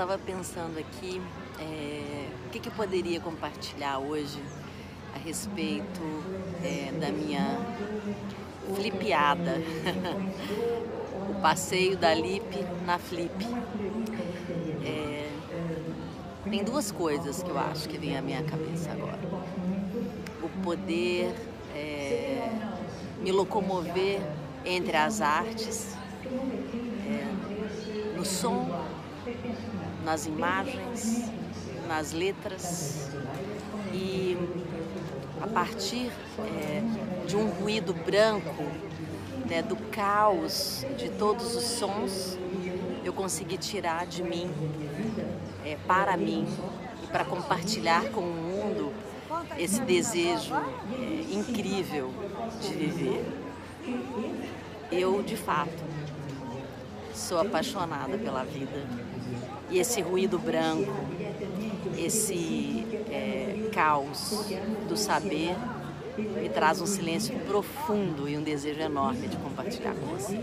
estava pensando aqui é, o que, que eu poderia compartilhar hoje a respeito é, da minha flipeada, o passeio da Lip na Flip. É, tem duas coisas que eu acho que vem à minha cabeça agora. O poder é, me locomover entre as artes, é, no som, nas imagens, nas letras e a partir é, de um ruído branco, né, do caos de todos os sons, eu consegui tirar de mim, é, para mim e para compartilhar com o mundo esse desejo é, incrível de viver. Eu, de fato, sou apaixonada pela vida e esse ruído branco, esse é, caos do saber me traz um silêncio profundo e um desejo enorme de compartilhar com você.